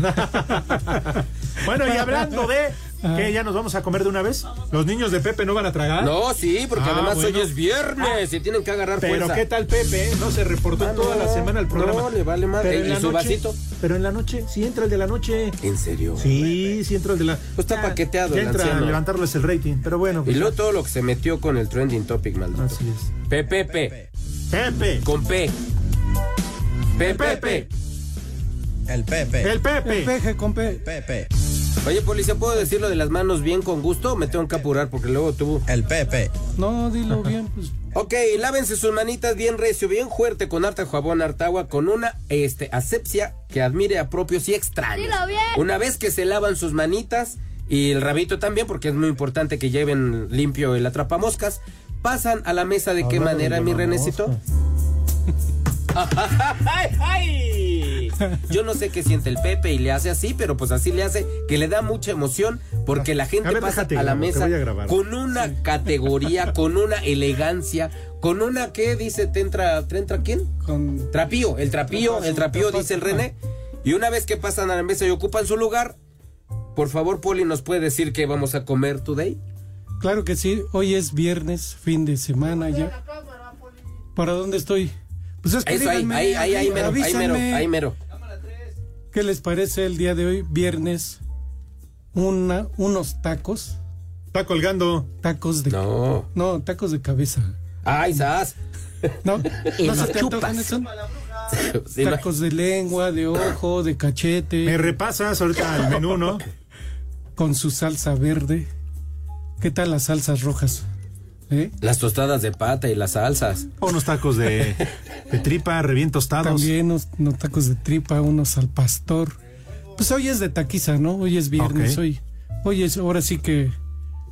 Bueno, y hablando de que ya nos vamos a comer de una vez, los niños de Pepe no van a tragar. No, sí, porque Ah, además bueno. hoy es viernes y tienen que agarrar Pero fuerza. ¿qué tal Pepe? No se reportó Ah, toda no, la semana el programa. no, le vale madre. Pero en ¿Y la su noche, vasito? Pero en la noche, sí entra el de la noche. ¿En serio? Sí, sí entra el de la. Pues está paqueteado Ya el entra a anciano. levantarles el rating, pero bueno. Y pues luego todo lo que se metió con el trending topic, maldito. Así es. Pepe, Pepe. Pepe. Con P. Pepe. El Pepe. El Pepe. El peje con P. Pepe. Oye, policía, ¿puedo decir lo de las manos bien con gusto o me tengo que apurar porque luego tú... El Pepe. No, dilo bien, pues. Ok, lávense sus manitas bien recio, bien fuerte, con harta jabón, harta agua, con una este, asepsia que admire a propios y extraños. Dilo bien. Una vez que se lavan sus manitas y el rabito también, porque es muy importante que lleven limpio el atrapamoscas, pasan a la mesa de qué manera, de mi Renecito. ¡Ay, ay! Yo no sé qué siente el Pepe y le hace así, pero pues así le hace que le da mucha emoción porque la gente A ver, pasa déjate a la mesa a con una categoría, con una elegancia, con una ¿qué dice? ¿Te entra, ¿te entra quién? Con Trapío, el trapío, el trapío dice el René. Y una vez que pasan a la mesa y ocupan su lugar, por favor, Poli, ¿nos puede decir qué vamos a comer today? Claro que sí, hoy es viernes, fin de semana ya. ¿Para dónde estoy? Pues es que Eso, ahí, díganme, ahí, ahí, ahí, mero, ahí mero, avísenme. ahí mero. ¿Qué les parece el día de hoy, viernes? Una, unos tacos. Está colgando. Tacos de. No. No, tacos de cabeza. ¡Ay, sas! No, ¿no se las te antojan chupas. eso? Tacos de lengua, de ojo, de cachete. Me repasas ahorita el menú, ¿no? Con su salsa verde. ¿Qué tal las salsas rojas? ¿Eh? Las tostadas de pata y las salsas. Unos tacos de, de tripa, re bien tostados. También unos, unos tacos de tripa, unos al pastor. Pues hoy es de taquiza, ¿no? Hoy es viernes, hoy. Hoy es, ahora sí que,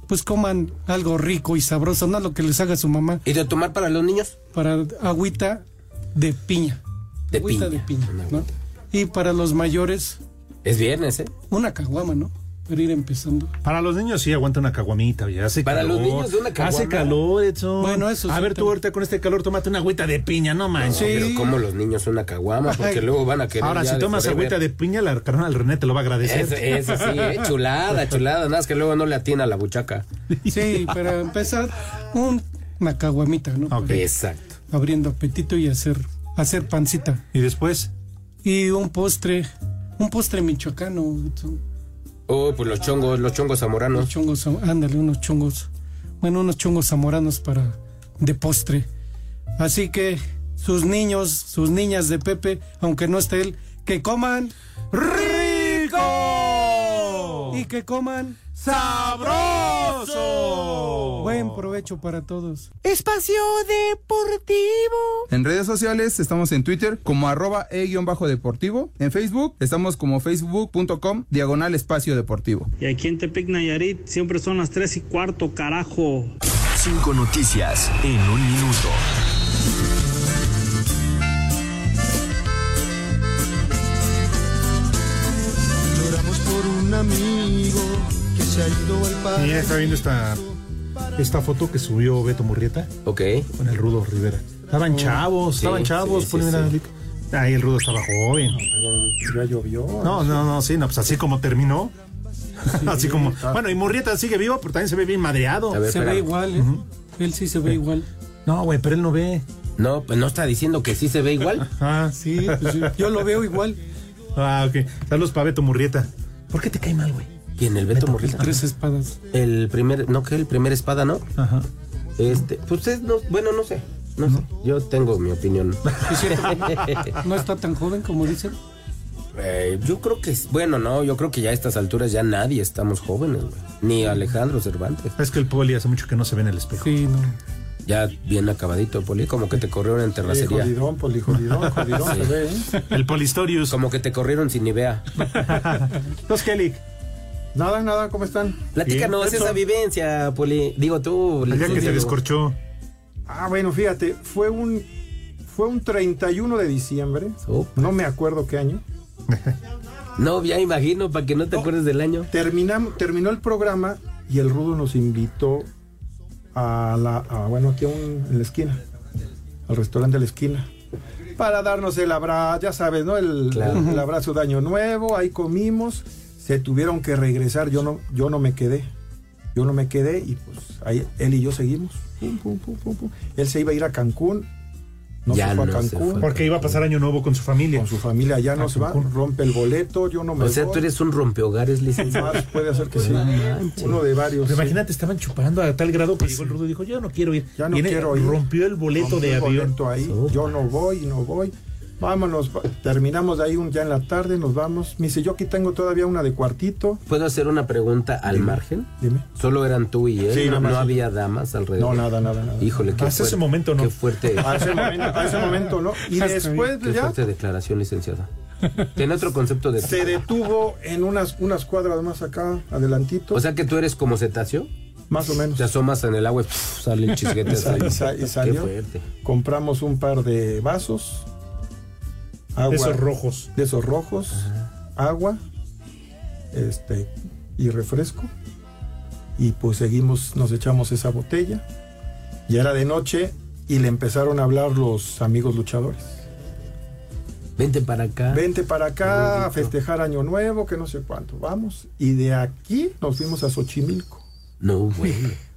pues coman algo rico y sabroso, no lo que les haga su mamá. ¿Y de tomar para los niños? Para agüita de piña. De agüita piña. de piña, ¿no? Y para los mayores, Es viernes, ¿eh? una caguama, ¿no? Para ir empezando. Para los niños sí aguanta una caguamita, ya hace Para calor. los niños de una caguama. Hace calor, Edson. Bueno, eso A sí, ver, tú ahorita con este calor tómate una agüita de piña, no manches. Sí. Pero como los niños una caguama, porque Ay. luego van a querer. Ahora, ya si tomas agüita de piña, la carnal René te lo va a agradecer. Eso, eso sí, eh, chulada, chulada. Nada más que luego no le atina la buchaca. Sí, para empezar, un, una caguamita, ¿no? Para- Exacto. abriendo apetito y hacer, hacer pancita. Y después, Y un postre, un postre michoacano. Oh, pues los chongos, los chongos Los zamoranos. chongos, ándale, unos chongos. Bueno, unos chongos zamoranos para de postre. Así que sus niños, sus niñas de Pepe, aunque no esté él, que coman ¡Rico! y que coman ¡Sabroso! Buen provecho para todos. Espacio Deportivo. En redes sociales estamos en Twitter como arroba e-deportivo. En Facebook estamos como facebook.com diagonal espacio deportivo. Y aquí en Tepic Nayarit siempre son las 3 y cuarto, carajo. Cinco noticias en un minuto. Lloramos por un amigo que se ha ido al paraíso. ya está viendo esta, esta foto que subió Beto Murrieta Ok. con el Rudo Rivera. Estaban chavos, Sí, estaban chavos. sí, sí. Ahí el Rudo estaba joven. Ya llovió. No, no, no, sí, no, pues así como terminó. así como. Bueno, y Murrieta sigue vivo, pero también se ve bien madreado. A ver, Se ve igual, ¿eh? Él sí se ve igual. No, güey, pero él no ve. No, pues no está diciendo que sí se ve igual. Ah, Sí, pues yo, yo lo veo igual. Ah, ok. Saludos para Beto Murrieta. ¿Por qué te cae mal, güey? ¿Quién? El Beto, Morrita. Tres espadas. El primer, no que el primer espada, ¿no? Ajá. Este, pues es, no, bueno, no sé. No, sé. Yo tengo mi opinión. No está tan joven como dicen. Eh, yo creo que, es- bueno, no, yo creo que ya a estas alturas ya nadie estamos jóvenes, güey. Ni Alejandro Cervantes. Es que el poli hace mucho que no se ve en el espejo. Sí, no. Ya bien acabadito, Poli, como que te corrieron en Sí, terracería. jodidón, poli, jodidón, jodidón, se ve, ¿eh? El Polistorius. Como que te corrieron sin Nivea. Los Kelly. Nada, nada, ¿cómo están? Platícanos Bien. esa vivencia, Poli. Digo tú. El día que se descorchó. Ah, bueno, fíjate, fue un fue un 31 de diciembre. No me acuerdo qué año. No, ya imagino, para que no te acuerdes del año. Terminamos, terminó el programa y el Rudo nos invitó a la, a, bueno, aquí a un- en la esquina, al restaurante de la esquina, para darnos el abrazo, ya sabes, ¿no? El, Claro. el abrazo de Año Nuevo, ahí comimos, se tuvieron que regresar, yo no, yo no me quedé, yo no me quedé y pues ahí él y yo seguimos. Pum, pum, pum, pum, pum. Él se iba a ir a Cancún, no Ya se fue a Cancún. fue. Porque iba a pasar año nuevo con su familia. Con su familia ya no se va, rompe el boleto, yo no me O sea, voy. tú eres un rompehogares, licenciado. Más puede ser que sí. manches. Uno de varios. Pero sí. imagínate, estaban chupando a tal grado que llegó el rudo y dijo, yo no quiero ir. Ya no Viene, quiero ir. Rompió el boleto Rompió de el avión. boleto ahí. Yo no voy, no voy. Vámonos, terminamos de ahí un, ya en la tarde, nos vamos. Me dice, yo aquí tengo todavía una de cuartito. ¿Puedo hacer una pregunta al margen? Dime. Solo eran tú y él. Sí, no, había damas alrededor. No, nada, nada, nada. Híjole, qué Hasta ese fuerte. momento no. Qué fuerte. A ese momento, a ese momento, ¿no? Y Hasta después Qué ya fuerte declaración, licenciado. Tiene otro concepto de. se detuvo en unas, unas cuadras más acá, adelantito. O sea que tú eres como cetáceo. más o menos. Te asomas en el agua y pff, sale el chisguete. Y sa- así. y sa- y Qué salió. fuerte. Compramos un par de vasos. Agua, De esos rojos. de esos rojos, agua, este, y refresco. Y pues seguimos, nos echamos esa botella. Y era de noche y le empezaron a hablar los amigos luchadores. Vente para acá. Vente para acá a festejar Año Nuevo, que no sé cuánto. Vamos. Y de aquí nos fuimos a Xochimilco. No, bueno.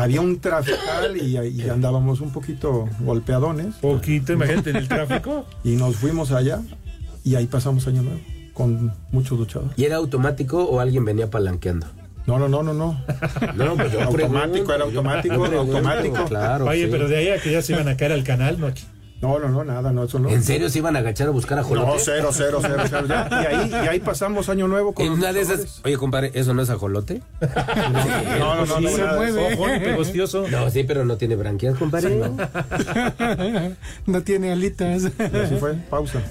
Había un trafical y, y andábamos un poquito golpeadones. Poquito, imagínate, en el tráfico. Y nos fuimos allá y ahí pasamos Año Nuevo con muchos luchadores. ¿Y era automático o alguien venía palanqueando? No, no, no, no, no. No, pues yo Automático, pregunto, era automático, pregunto, automático. Claro. Oye, sí. pero de ahí a que ya se iban a caer al canal, no aquí. No, no, no, nada, no, eso no. ¿En serio se iban a agachar a buscar a Jolote? No, cero, cero, cero, cero. ya. Y, ahí, y ahí pasamos Año Nuevo con En una de esas. Oye, compadre, ¿eso no es ajolote? No, no, no, no, se nada de mueve. pegostioso. No, sí, pero no tiene branquias, compadre. no tiene alitas. Y así fue, pausa.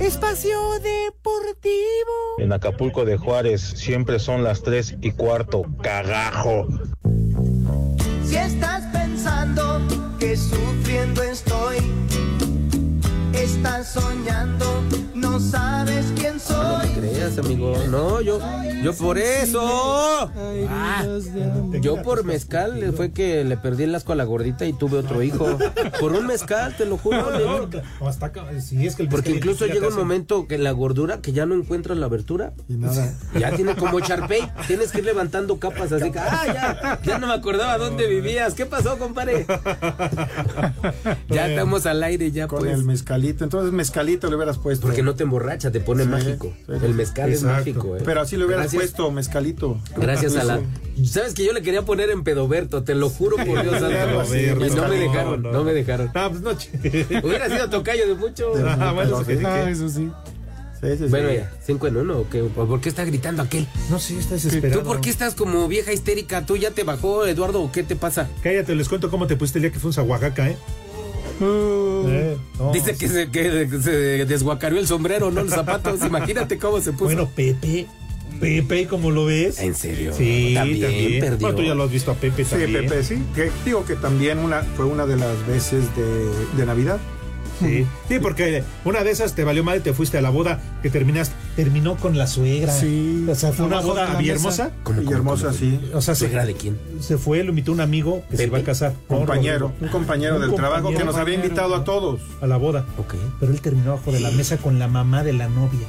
Espacio Deportivo. En Acapulco de Juárez siempre son las 3 y cuarto. Cagajo. Si estás pensando que sufriendo estoy, estás soñando, no sabes quién No soy. me creas, amigo. No, yo, yo por eso. Ah, yo por mezcal fue que le perdí el asco a la gordita y tuve otro hijo. Por un mezcal, te lo juro. No, neta. no, hasta acá, si es que el Porque incluso llega un momento que la gordura, que ya no encuentras la abertura, Y nada. ya tiene como Sharpay. Tienes que ir levantando capas así que, ah, ya, ya no me acordaba dónde vivías. ¿Qué pasó, compadre? ya estamos al aire, ya Con pues. el mezcalito. Entonces, mezcalito le hubieras puesto. Porque no te emborracha, te pone Sí, mágico. sí. El mezcal es mágico, ¿eh? Pero así le hubieras Gracias. puesto mezcalito. Gracias a la. ¿Sabes que yo le quería poner en pedoberto? Te lo juro por Dios santo. Y no me dejaron, No, no, no. me dejaron. Ah, pues no, Hubiera sido tocayo de mucho. Ah, bueno. Ah, eso sí. Sí, sí, sí. Bueno, ya, cinco en uno, ¿o qué? ¿Por qué está gritando aquel? No, sí, está desesperado. ¿Tú por qué estás como vieja histérica? ¿Tú ya te bajó, Eduardo, o qué te pasa? Cállate, les cuento cómo te pusiste el día que fuimos a Oaxaca, ¿eh? Eh, no. Dice que se, que se el sombrero, no los zapatos. Imagínate cómo se puso. Bueno, Pepe. Pepe, ¿cómo lo ves? ¿En serio? Sí, También también. perdió. Bueno, tú ya lo has visto a Pepe Sí, también. Pepe, sí. Que, digo que también una, fue una de las veces de, de Navidad. Sí. sí, porque una de esas te valió mal y te fuiste a la boda que terminas, terminó con la suegra. Sí. O sea, fue una boda hermosa. ¿Cómo, y cómo, hermosa, cómo? sí. O sea, se, ¿Suegra de quién? se fue, lo invitó un amigo que se iba a casar. Compañero, un compañero Un del trabajo que nos había invitado a todos. A la boda. Ok. Pero él terminó abajo de la mesa con la mamá de la novia.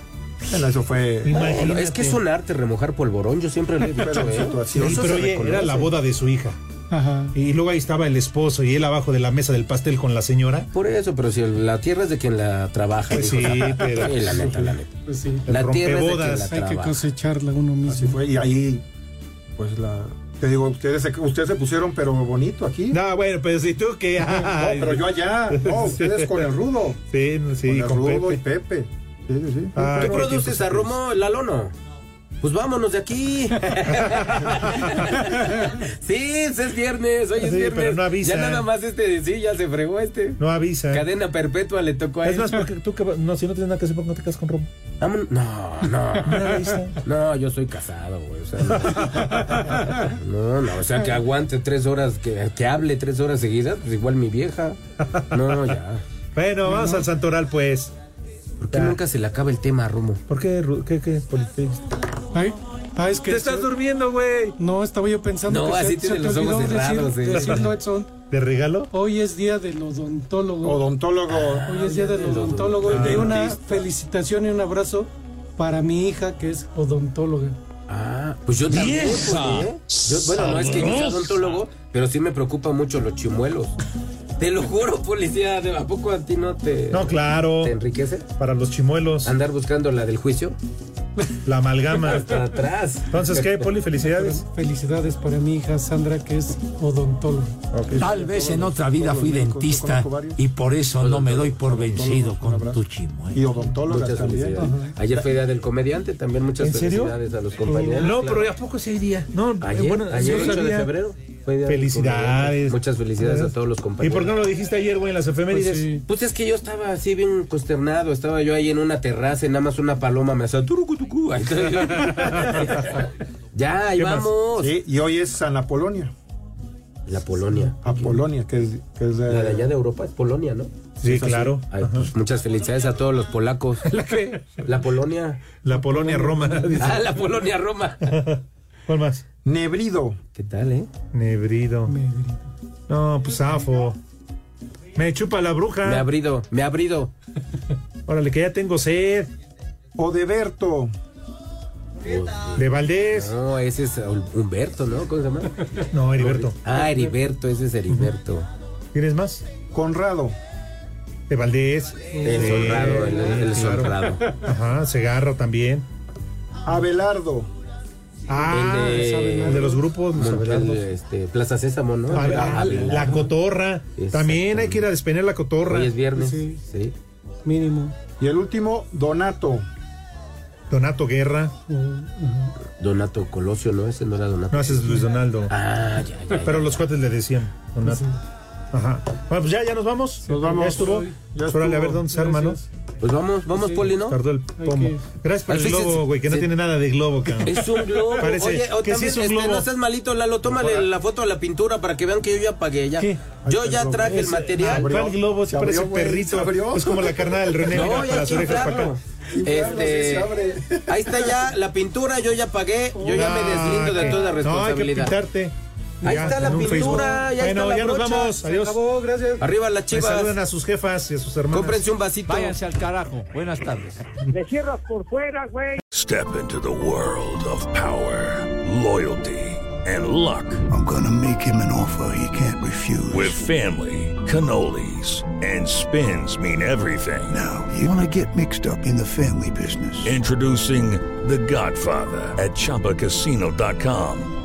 Bueno, eso fue. Bueno, es que es un arte remojar polvorón, yo siempre lo he dicho. Pero ¿eh? situación- Sí, Eso pero oye, era la boda de su hija. Ajá. Y luego ahí estaba el esposo y él abajo de la mesa del pastel con la señora. Por eso, pero si la tierra es de quien la trabaja. Pues sí, pero- Sí, la neta, la neta. Pues sí. La El tierra es de quien rompebodas. la Hay que cosecharla uno mismo. Así fue. Y ahí, pues la. Te digo, ustedes se, ustedes se pusieron, pero bonito aquí. No, bueno, pues si tú que. No, pero yo allá. No, ustedes con el rudo. Sí, sí, con el con rudo Pepe. y Pepe. Sí, sí, sí. Ah, ¿Tú produces a Romo el alono? Pues vámonos de aquí. sí, es viernes, hoy es Sí, viernes. pero no avisa. Ya nada más este, sí, ya se fregó este. No avisa. Cadena perpetua le tocó a Es él. más, porque tú que no, si no tienes nada que hacer, ¿por qué no te casas con Romo? Vámonos. No, no. Está. No, yo soy casado, güey. O sea, no, no, o sea, que aguante tres horas, que, que hable tres horas seguidas, pues igual mi vieja. No, ya. Bueno, vamos al Santoral, pues. ¿Por qué nunca se le acaba el tema a Romo? ¿Por qué? Ru- ¿Qué, qué? Politex? Ay, ah, es que Te estás durmiendo, güey. No, estaba yo pensando No, que así se, tiene se los ojos cerrados, decir- eh. decirlo, Edson. ¿De regalo? Hoy es día del odontólogo. Odontólogo. Hoy es día del odontólogo. y una felicitación y un abrazo para mi hija que es odontóloga. Ah, pues yo también. ¡Vieja! pues, ¿eh? Yo- bueno, no es que yo sea odontólogo, pero sí me preocupa mucho los chimuelos. Te lo juro, policía, ¿de ¿a poco a ti no te, No, claro. te enriquece? Para los chimuelos. Andar buscando la del juicio. La amalgama. Hasta atrás. Entonces, ¿qué, Poli? Felicidades. Felicidades para mi hija Sandra que es odontóloga. Tal vez en otra vida fui dentista y por eso no me doy por vencido con tu chimuelo. Y odontólogas Muchas también. felicidades. Ayer fue día del comediante, también muchas felicidades a los compañeros. No, claro. pero ¿a poco ese día? No, Ayer, bueno, ayer sí 8 de febrero. Fue día del Felicidades. Muchas felicidades a todos los ¿Y compañeros. por qué no lo dijiste ayer, güey, en las efemérides? Pues sí. Pues es que yo estaba así bien consternado, estaba yo ahí en una terraza y nada más una paloma me hacía ya, ahí vamos. Sí, y hoy es San Apolonia. La Polonia. Apolonia, que es, que es de, La de allá de Europa es Polonia, ¿no? Sí, claro. Ay, pues, muchas felicidades a todos los polacos. ¿La qué? La Polonia. La Polonia Roma. dice. Ah, la Polonia Roma. ¿Cuál más? Nebrido. ¿Qué tal, eh? Nebrido. No, pues Safo. Me chupa la Me ha bruja. abrido, me ha abrido. Órale, que ya tengo sed. Odeberto. De Valdés. No, ese es Humberto, ¿no? ¿Cómo se llama? No, Heriberto. Ah, Heriberto, ese es Heriberto. ¿Tienes más? Conrado. De Valdés. El Sonrado, el, el. Sonrado. Ajá, Segarro también. Abelardo. Ah, El de- el de los grupos. Montel, este, Plaza Sésamo, ¿no? Ah, la cotorra. También hay que ir a despeñar la cotorra. Hoy es viernes. Sí. Sí. Mínimo. Y el último, Donato. Donato Guerra. Donato Colosio, ¿no? Ese no era Donato. No, ese es Luis Donaldo. Ah, ya, ya. Pero los cuates le decían Donato. Ajá. Bueno, pues ya, ya nos vamos. Nos vamos. Ya estuvo. Ya Pues órale, a ver estuvo. dónde se arma, ¿no? Pues vamos, vamos, Sí. Poli, ¿no? Tardó el pomo. Gracias por Al el globo, güey, que no tiene nada de globo, cabrón. Es un globo. Parece Oye, o que sí también, es un este, globo. no seas malito, Lalo, tómale la foto a la pintura para que vean que yo ya pagué ya. ¿Qué? Yo ya traje el material. Ah, ¿Cuál globo? Se Se parece güey, perrito. se abrió. Es como la carnada del René. mira, No, ya las orejas para acá. Este, ahí está ya la pintura, yo ya pagué, yo ya me deslindo de Ah, toda que- No, hay que responsabilidad. pintarte. Ahí Ya, está la pintura, Facebook. ya está Bueno, la ya nos vamos. Se Adiós. acabó, gracias. Arriba las Me chivas. saludan a sus jefas y a sus hermanas. Cómprense un vasito. Váyanse al carajo. Buenas tardes. Me cierras por fuera, güey. Step into the world of power, loyalty, and luck. I'm gonna make him an offer he can't refuse. With family, cannolis, and spins mean everything. Now, you wanna get mixed up in the family business. Introducing The Godfather at ChumbaCasino.com.